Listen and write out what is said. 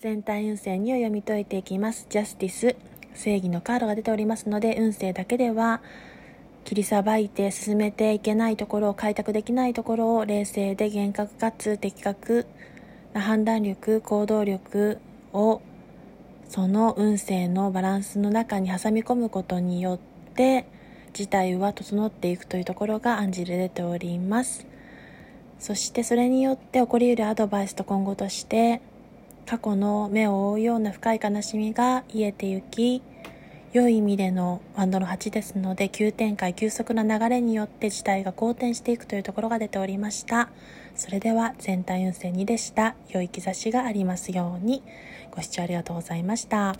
全体運勢にを読み解いていきます。ジャスティス、正義のカードが出ておりますので、運勢だけでは切りさばいて進めていけないところを開拓できないところを冷静で厳格かつ的確な判断力、行動力をその運勢のバランスの中に挟み込むことによって事態は整っていくというところが暗示で出ておりますそしてそれによって起こり得るアドバイスと今後として過去の目を覆うような深い悲しみが癒えてゆき良い意味でのワンドの8ですので急展開急速な流れによって事態が好転していくというところが出ておりました。それでは全体運勢2でした。良い兆しがありますように。ご視聴ありがとうございました。